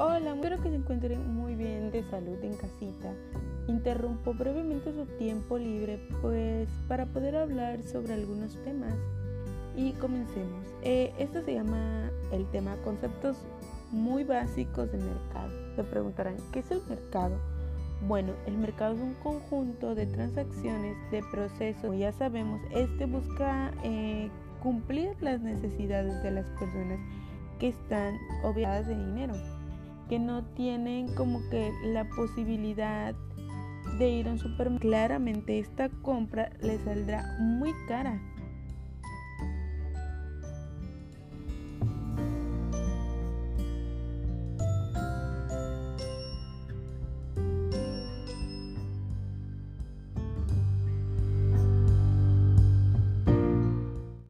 Hola, espero que se encuentren muy bien de salud en casita. Interrumpo brevemente su tiempo libre pues para poder hablar sobre algunos temas. Y comencemos. Eh, esto se llama el tema conceptos muy básicos de mercado. Se preguntarán, ¿qué es el mercado? Bueno, el mercado es un conjunto de transacciones, de procesos. Ya sabemos, este busca eh, cumplir las necesidades de las personas que están obligadas de dinero, que no tienen como que la posibilidad de ir a un supermercado. Claramente esta compra les saldrá muy cara